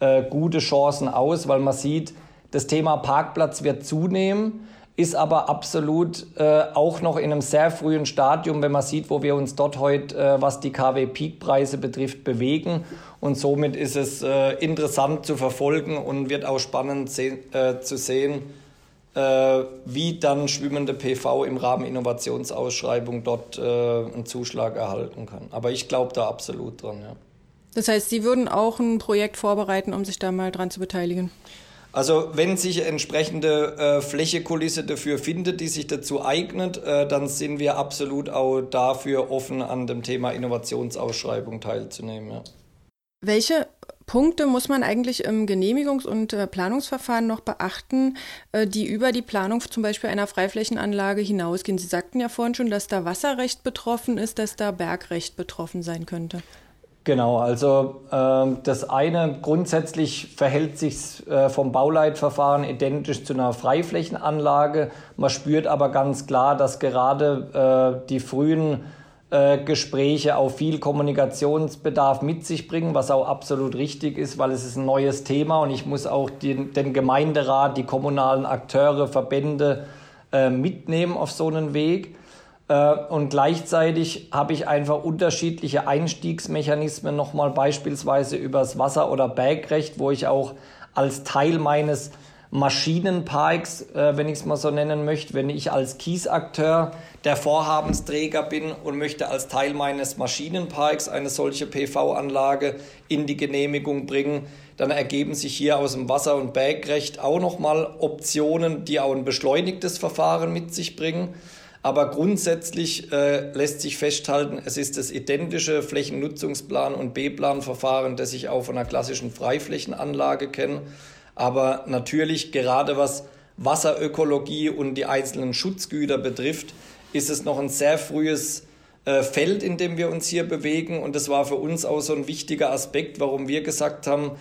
äh, gute Chancen aus, weil man sieht, das Thema Parkplatz wird zunehmen, ist aber absolut äh, auch noch in einem sehr frühen Stadium, wenn man sieht, wo wir uns dort heute, äh, was die KW-Peak-Preise betrifft, bewegen. Und somit ist es äh, interessant zu verfolgen und wird auch spannend se äh, zu sehen, äh, wie dann schwimmende PV im Rahmen Innovationsausschreibung dort äh, einen Zuschlag erhalten kann. Aber ich glaube da absolut dran, ja. Das heißt, Sie würden auch ein Projekt vorbereiten, um sich da mal dran zu beteiligen? Also wenn sich entsprechende äh, Flächekulisse dafür findet, die sich dazu eignet, äh, dann sind wir absolut auch dafür offen, an dem Thema Innovationsausschreibung teilzunehmen. Ja. Welche Punkte muss man eigentlich im Genehmigungs- und äh, Planungsverfahren noch beachten, äh, die über die Planung zum Beispiel einer Freiflächenanlage hinausgehen? Sie sagten ja vorhin schon, dass da Wasserrecht betroffen ist, dass da Bergrecht betroffen sein könnte. Genau, also äh, das eine grundsätzlich verhält sich äh, vom Bauleitverfahren identisch zu einer Freiflächenanlage. Man spürt aber ganz klar, dass gerade äh, die frühen äh, Gespräche auch viel Kommunikationsbedarf mit sich bringen, was auch absolut richtig ist, weil es ist ein neues Thema und ich muss auch den, den Gemeinderat, die kommunalen Akteure, Verbände äh, mitnehmen auf so einen Weg. Äh, und gleichzeitig habe ich einfach unterschiedliche Einstiegsmechanismen, nochmal beispielsweise übers Wasser- oder Bergrecht, wo ich auch als Teil meines Maschinenparks, äh, wenn ich es mal so nennen möchte, wenn ich als Kiesakteur der Vorhabensträger bin und möchte als Teil meines Maschinenparks eine solche PV-Anlage in die Genehmigung bringen, dann ergeben sich hier aus dem Wasser- und Bergrecht auch nochmal Optionen, die auch ein beschleunigtes Verfahren mit sich bringen. Aber grundsätzlich äh, lässt sich festhalten, es ist das identische Flächennutzungsplan- und B-Plan-Verfahren, das ich auch von einer klassischen Freiflächenanlage kenne. Aber natürlich, gerade was Wasserökologie und die einzelnen Schutzgüter betrifft, ist es noch ein sehr frühes äh, Feld, in dem wir uns hier bewegen. Und das war für uns auch so ein wichtiger Aspekt, warum wir gesagt haben,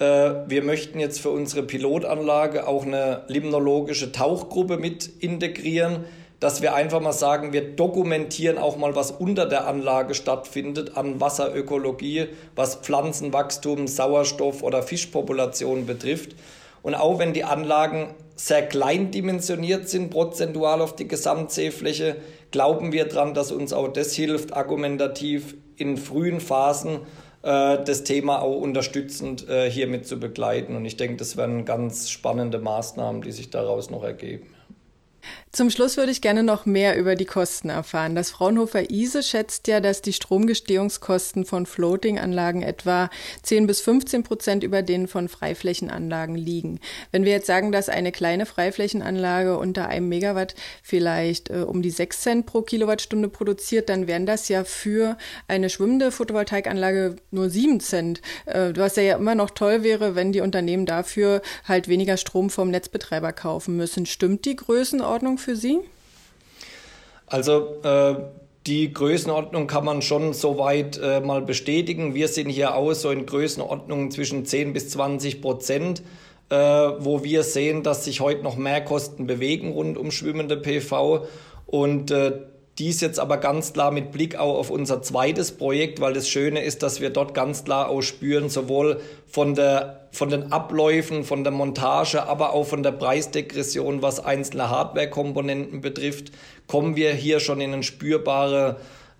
äh, wir möchten jetzt für unsere Pilotanlage auch eine limnologische Tauchgruppe mit integrieren, dass wir einfach mal sagen, wir dokumentieren auch mal, was unter der Anlage stattfindet an Wasserökologie, was Pflanzenwachstum, Sauerstoff oder Fischpopulation betrifft. Und auch wenn die Anlagen sehr klein dimensioniert sind, prozentual auf die Gesamtseefläche, glauben wir daran, dass uns auch das hilft, argumentativ in frühen Phasen äh, das Thema auch unterstützend äh, hiermit zu begleiten. Und ich denke, das werden ganz spannende Maßnahmen, die sich daraus noch ergeben. Zum Schluss würde ich gerne noch mehr über die Kosten erfahren. Das Fraunhofer ISE schätzt ja, dass die Stromgestehungskosten von Floating-Anlagen etwa 10 bis 15 Prozent über denen von Freiflächenanlagen liegen. Wenn wir jetzt sagen, dass eine kleine Freiflächenanlage unter einem Megawatt vielleicht äh, um die 6 Cent pro Kilowattstunde produziert, dann wären das ja für eine schwimmende Photovoltaikanlage nur 7 Cent. Äh, was ja immer noch toll wäre, wenn die Unternehmen dafür halt weniger Strom vom Netzbetreiber kaufen müssen. Stimmt die Größenordnung für Sie? Also äh, die Größenordnung kann man schon soweit äh, mal bestätigen. Wir sind hier auch so in Größenordnungen zwischen 10 bis 20 Prozent, äh, wo wir sehen, dass sich heute noch mehr Kosten bewegen rund um schwimmende PV. Und äh, dies jetzt aber ganz klar mit Blick auch auf unser zweites Projekt, weil das Schöne ist, dass wir dort ganz klar auch spüren, sowohl von, der, von den Abläufen, von der Montage, aber auch von der Preisdegression, was einzelne Hardware-Komponenten betrifft, kommen wir hier schon in eine spürbare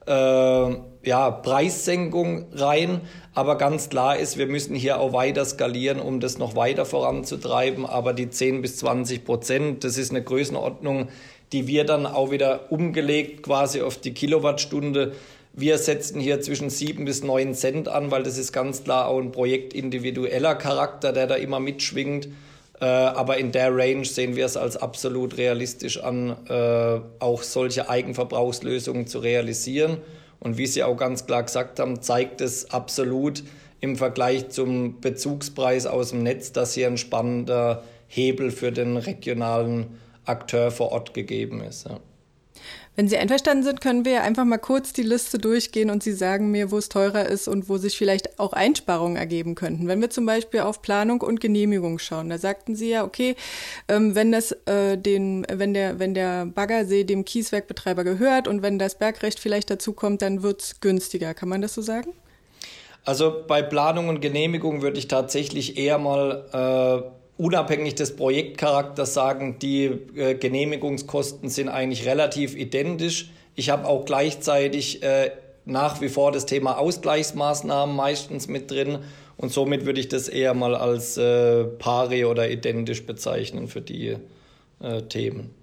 äh, ja, Preissenkung rein. Aber ganz klar ist, wir müssen hier auch weiter skalieren, um das noch weiter voranzutreiben. Aber die 10 bis 20 Prozent, das ist eine Größenordnung, die wir dann auch wieder umgelegt quasi auf die Kilowattstunde. Wir setzen hier zwischen sieben bis neun Cent an, weil das ist ganz klar auch ein projektindividueller Charakter, der da immer mitschwingt. Äh, aber in der Range sehen wir es als absolut realistisch an, äh, auch solche Eigenverbrauchslösungen zu realisieren. Und wie Sie auch ganz klar gesagt haben, zeigt es absolut im Vergleich zum Bezugspreis aus dem Netz, dass hier ein spannender Hebel für den regionalen Akteur vor Ort gegeben ist. Ja. Wenn Sie einverstanden sind, können wir einfach mal kurz die Liste durchgehen und Sie sagen mir, wo es teurer ist und wo sich vielleicht auch Einsparungen ergeben könnten. Wenn wir zum Beispiel auf Planung und Genehmigung schauen, da sagten Sie ja, okay, ähm, wenn das äh, den, wenn der, wenn der Baggersee dem Kieswerkbetreiber gehört und wenn das Bergrecht vielleicht dazu kommt, dann wird es günstiger. Kann man das so sagen? Also bei Planung und Genehmigung würde ich tatsächlich eher mal äh, unabhängig des Projektcharakters sagen, die äh, Genehmigungskosten sind eigentlich relativ identisch. Ich habe auch gleichzeitig äh, nach wie vor das Thema Ausgleichsmaßnahmen meistens mit drin und somit würde ich das eher mal als äh, pari oder identisch bezeichnen für die äh, Themen.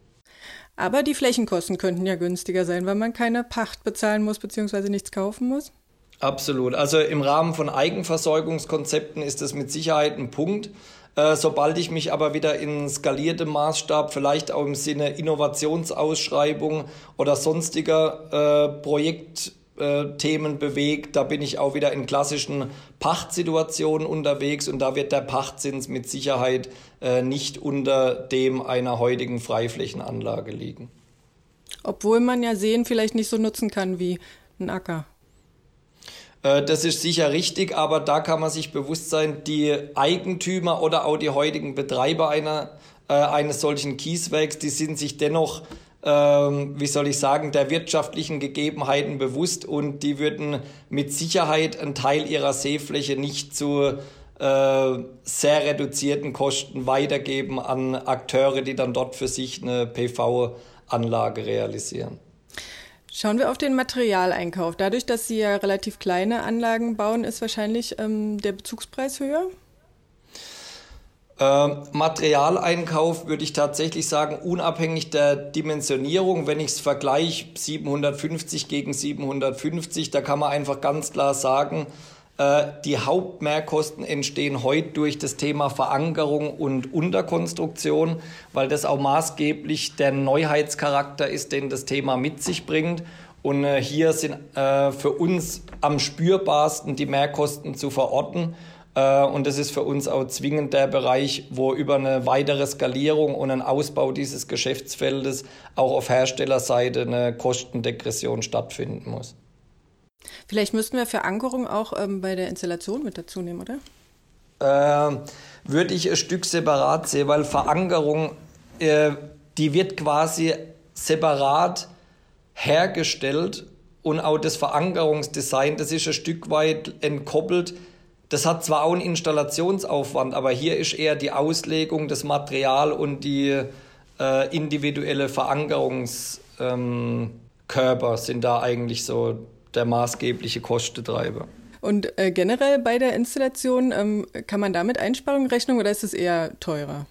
Aber die Flächenkosten könnten ja günstiger sein, weil man keine Pacht bezahlen muss bzw. nichts kaufen muss. Absolut. Also im Rahmen von Eigenversorgungskonzepten ist das mit Sicherheit ein Punkt. Äh, sobald ich mich aber wieder in skaliertem Maßstab, vielleicht auch im Sinne Innovationsausschreibung oder sonstiger äh, Projekt äh, Themen bewegt. Da bin ich auch wieder in klassischen Pachtsituationen unterwegs und da wird der Pachtzins mit Sicherheit äh, nicht unter dem einer heutigen Freiflächenanlage liegen. Obwohl man ja Seen vielleicht nicht so nutzen kann wie ein Acker. Äh, das ist sicher richtig, aber da kann man sich bewusst sein, die Eigentümer oder auch die heutigen Betreiber einer, äh, eines solchen Kieswerks, die sind sich dennoch ähm, wie soll ich sagen, der wirtschaftlichen Gegebenheiten bewusst und die würden mit Sicherheit einen Teil ihrer Seefläche nicht zu äh, sehr reduzierten Kosten weitergeben an Akteure, die dann dort für sich eine PV-Anlage realisieren. Schauen wir auf den Materialeinkauf. Dadurch, dass Sie ja relativ kleine Anlagen bauen, ist wahrscheinlich ähm, der Bezugspreis höher? Äh, Materialeinkauf würde ich tatsächlich sagen, unabhängig der Dimensionierung, wenn ich es vergleiche, 750 gegen 750, da kann man einfach ganz klar sagen, die Hauptmehrkosten entstehen heute durch das Thema Verankerung und Unterkonstruktion, weil das auch maßgeblich der Neuheitscharakter ist, den das Thema mit sich bringt. Und äh, hier sind äh, für uns am spürbarsten die Mehrkosten zu verorten. Äh, und das ist für uns auch zwingend der Bereich, wo über eine weitere Skalierung und einen Ausbau dieses Geschäftsfeldes auch auf Herstellerseite eine Kostendegression stattfinden muss. Vielleicht müssten wir Verankerung auch ähm, bei der Installation mit dazu nehmen, oder? Äh, würde ich ein Stück separat sehen, weil Verankerung, äh, die wird quasi separat hergestellt und auch das Verankerungsdesign, das ist ein Stück weit entkoppelt das hat zwar auch einen Installationsaufwand, aber hier ist eher die Auslegung, das Material und die äh, individuelle Verankerungskörper ähm, sind da eigentlich so der maßgebliche Kostentreiber. Und äh, generell bei der Installation, ähm, kann man damit Einsparungen rechnen oder ist es eher teurer?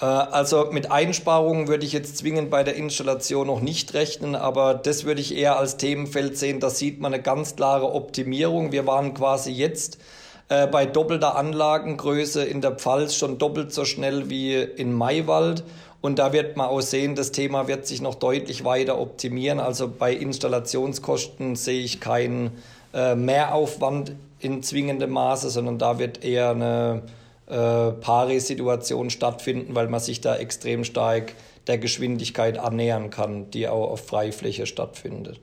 Äh, also mit Einsparungen würde ich jetzt zwingend bei der Installation noch nicht rechnen, aber das würde ich eher als Themenfeld sehen. Da sieht man eine ganz klare Optimierung. Wir waren quasi jetzt äh, bei doppelter Anlagengröße in der Pfalz schon doppelt so schnell wie in Maywald. Und da wird man auch sehen, das Thema wird sich noch deutlich weiter optimieren. Also bei Installationskosten sehe ich keinen äh, Mehraufwand in zwingendem Maße, sondern da wird eher eine äh, Pari-Situation stattfinden, weil man sich da extrem stark der Geschwindigkeit annähern kann, die auch auf Freifläche stattfindet.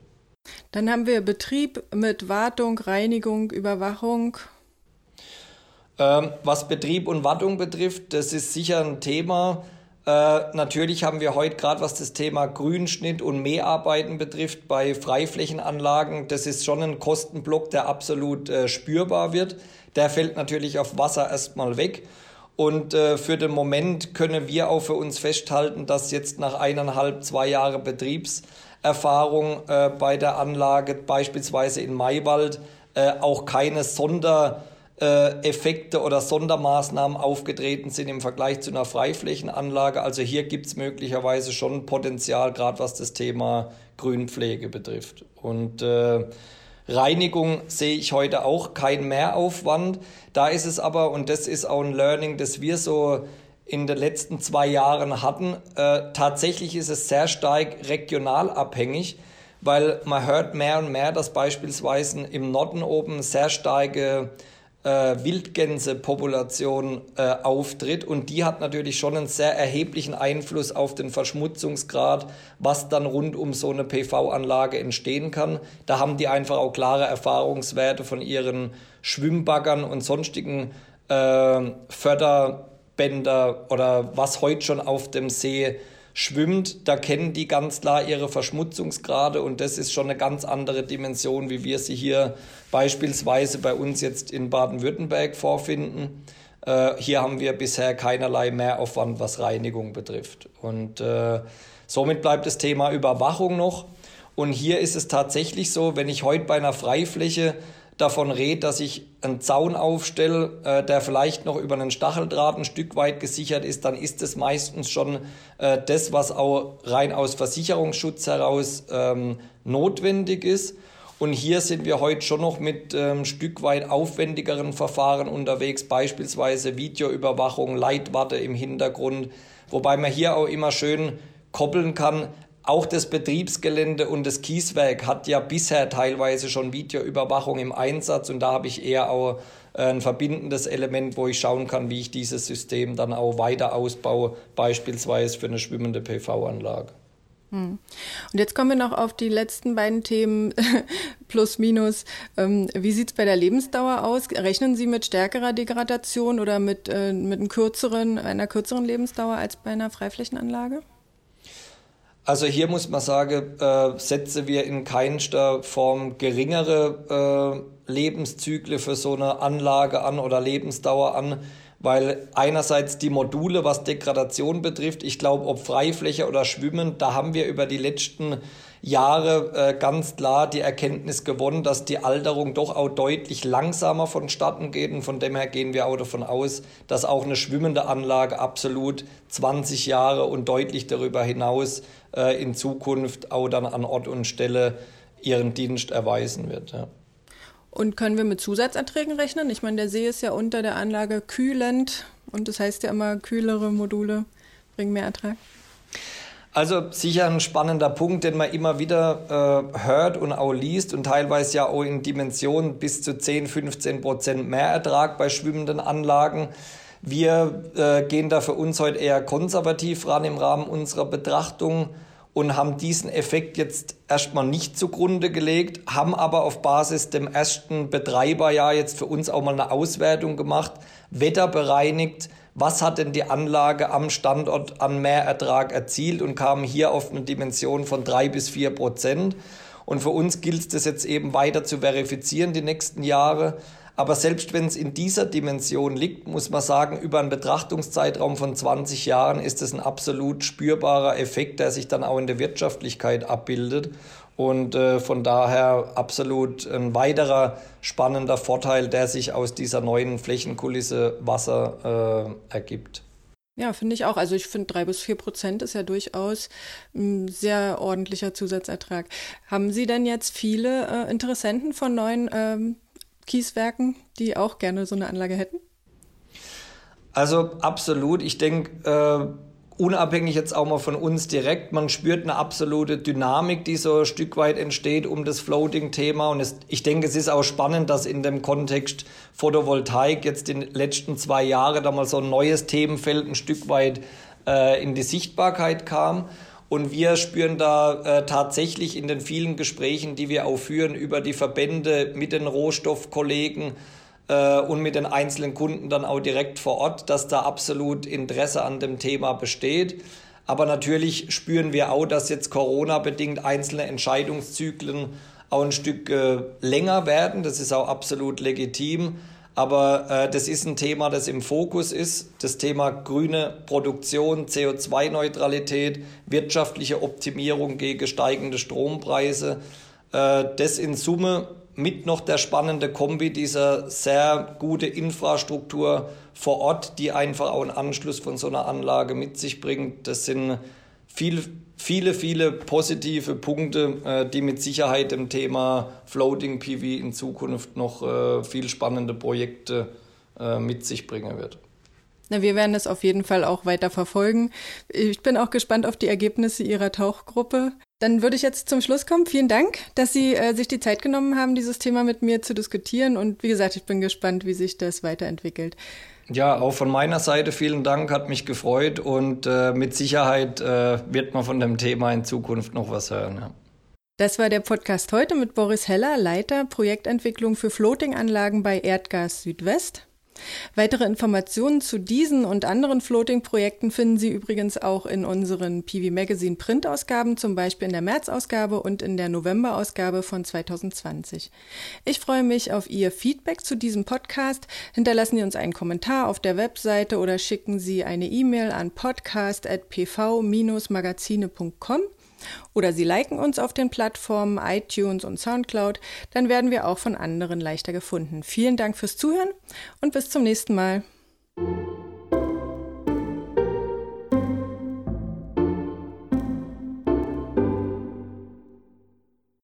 Dann haben wir Betrieb mit Wartung, Reinigung, Überwachung. Ähm, was Betrieb und Wartung betrifft, das ist sicher ein Thema. Äh, natürlich haben wir heute gerade, was das Thema Grünschnitt und Mäharbeiten betrifft, bei Freiflächenanlagen, das ist schon ein Kostenblock, der absolut äh, spürbar wird. Der fällt natürlich auf Wasser erstmal weg. Und äh, für den Moment können wir auch für uns festhalten, dass jetzt nach eineinhalb, zwei Jahren Betriebserfahrung äh, bei der Anlage, beispielsweise in Maywald, äh, auch keine Sonder- Effekte oder Sondermaßnahmen aufgetreten sind im Vergleich zu einer Freiflächenanlage. Also hier gibt es möglicherweise schon Potenzial, gerade was das Thema Grünpflege betrifft. Und äh, Reinigung sehe ich heute auch kein Mehraufwand. Da ist es aber, und das ist auch ein Learning, das wir so in den letzten zwei Jahren hatten, äh, tatsächlich ist es sehr stark regional abhängig, weil man hört mehr und mehr, dass beispielsweise im Norden oben sehr starke äh, Wildgänsepopulation äh, auftritt und die hat natürlich schon einen sehr erheblichen Einfluss auf den Verschmutzungsgrad, was dann rund um so eine PV-Anlage entstehen kann. Da haben die einfach auch klare Erfahrungswerte von ihren Schwimmbaggern und sonstigen äh, Förderbänder oder was heute schon auf dem See schwimmt, da kennen die ganz klar ihre Verschmutzungsgrade und das ist schon eine ganz andere Dimension, wie wir sie hier beispielsweise bei uns jetzt in Baden-Württemberg vorfinden. Äh, hier haben wir bisher keinerlei Mehraufwand, was Reinigung betrifft. Und äh, somit bleibt das Thema Überwachung noch. Und hier ist es tatsächlich so, wenn ich heute bei einer Freifläche davon rede, dass ich einen Zaun aufstelle, äh, der vielleicht noch über einen Stacheldraht ein Stück weit gesichert ist, dann ist es meistens schon äh, das, was auch rein aus Versicherungsschutz heraus ähm, notwendig ist. Und hier sind wir heute schon noch mit ähm, Stück weit aufwendigeren Verfahren unterwegs, beispielsweise Videoüberwachung, Leitwarte im Hintergrund, wobei man hier auch immer schön koppeln kann, auch das Betriebsgelände und das Kieswerk hat ja bisher teilweise schon Videoüberwachung im Einsatz und da habe ich eher auch äh, ein verbindendes Element, wo ich schauen kann, wie ich dieses System dann auch weiter ausbaue, beispielsweise für eine schwimmende PV-Anlage. Hm. Und jetzt kommen wir noch auf die letzten beiden Themen, plus minus. Ähm, wie sieht es bei der Lebensdauer aus? Rechnen Sie mit stärkerer Degradation oder mit, äh, mit einem kürzeren, einer kürzeren Lebensdauer als bei einer Freiflächenanlage? Also hier muss man sagen, äh, setzen wir in keinster Form geringere äh, Lebenszyklen für so eine Anlage an oder Lebensdauer an, weil einerseits die Module, was Degradation betrifft, ich glaube, ob Freifläche oder Schwimmen, da haben wir über die letzten Jahre äh, ganz klar die Erkenntnis gewonnen, dass die Alterung doch auch deutlich langsamer vonstatten geht. Und von dem her gehen wir auch davon aus, dass auch eine schwimmende Anlage absolut 20 Jahre und deutlich darüber hinaus äh, in Zukunft auch dann an Ort und Stelle ihren Dienst erweisen wird. Ja. Und können wir mit Zusatzerträgen rechnen? Ich meine, der See ist ja unter der Anlage kühlend und das heißt ja immer, kühlere Module bringen mehr Ertrag. Also sicher ein spannender Punkt, den man immer wieder äh, hört und auch liest und teilweise ja auch in Dimensionen bis zu 10, 15 Prozent mehr Ertrag bei schwimmenden Anlagen. Wir äh, gehen da für uns heute eher konservativ ran im Rahmen unserer Betrachtung und haben diesen Effekt jetzt erstmal nicht zugrunde gelegt, haben aber auf Basis dem ersten Betreiberjahr jetzt für uns auch mal eine Auswertung gemacht, wetterbereinigt, was hat denn die Anlage am Standort an Mehrertrag erzielt und kamen hier auf eine Dimension von drei bis vier Prozent. Und für uns gilt es jetzt eben weiter zu verifizieren die nächsten Jahre. Aber selbst wenn es in dieser Dimension liegt, muss man sagen, über einen Betrachtungszeitraum von 20 Jahren ist es ein absolut spürbarer Effekt, der sich dann auch in der Wirtschaftlichkeit abbildet. Und äh, von daher absolut ein weiterer spannender Vorteil, der sich aus dieser neuen Flächenkulisse Wasser äh, ergibt. Ja, finde ich auch. Also ich finde, drei bis vier Prozent ist ja durchaus ein sehr ordentlicher Zusatzertrag. Haben Sie denn jetzt viele äh, Interessenten von neuen ähm, Kieswerken, die auch gerne so eine Anlage hätten? Also absolut. Ich denke, äh, unabhängig jetzt auch mal von uns direkt, man spürt eine absolute Dynamik, die so ein Stück weit entsteht um das Floating-Thema. Und es, ich denke, es ist auch spannend, dass in dem Kontext Photovoltaik jetzt in den letzten zwei Jahren da mal so ein neues Themenfeld ein Stück weit äh, in die Sichtbarkeit kam. Und wir spüren da äh, tatsächlich in den vielen Gesprächen, die wir auch führen über die Verbände mit den Rohstoffkollegen äh, und mit den einzelnen Kunden dann auch direkt vor Ort, dass da absolut Interesse an dem Thema besteht. Aber natürlich spüren wir auch, dass jetzt Corona-bedingt einzelne Entscheidungszyklen auch ein Stück äh, länger werden. Das ist auch absolut legitim. Aber äh, das ist ein Thema, das im Fokus ist. Das Thema grüne Produktion, CO2-Neutralität, wirtschaftliche Optimierung gegen steigende Strompreise. Äh, das in Summe mit noch der spannende Kombi dieser sehr gute Infrastruktur vor Ort, die einfach auch einen Anschluss von so einer Anlage mit sich bringt. Das sind viel viele, viele positive Punkte, äh, die mit Sicherheit im Thema Floating PV in Zukunft noch äh, viel spannende Projekte äh, mit sich bringen wird. Na, wir werden das auf jeden Fall auch weiter verfolgen. Ich bin auch gespannt auf die Ergebnisse Ihrer Tauchgruppe. Dann würde ich jetzt zum Schluss kommen. Vielen Dank, dass Sie äh, sich die Zeit genommen haben, dieses Thema mit mir zu diskutieren. Und wie gesagt, ich bin gespannt, wie sich das weiterentwickelt. Ja, auch von meiner Seite vielen Dank, hat mich gefreut und äh, mit Sicherheit äh, wird man von dem Thema in Zukunft noch was hören. Ja. Das war der Podcast heute mit Boris Heller, Leiter Projektentwicklung für Floating-Anlagen bei Erdgas Südwest. Weitere Informationen zu diesen und anderen Floating-Projekten finden Sie übrigens auch in unseren PV Magazine Printausgaben, zum Beispiel in der März-Ausgabe und in der November-Ausgabe von 2020. Ich freue mich auf Ihr Feedback zu diesem Podcast. Hinterlassen Sie uns einen Kommentar auf der Webseite oder schicken Sie eine E-Mail an podcast.pv-magazine.com oder Sie liken uns auf den Plattformen iTunes und SoundCloud, dann werden wir auch von anderen leichter gefunden. Vielen Dank fürs Zuhören und bis zum nächsten Mal.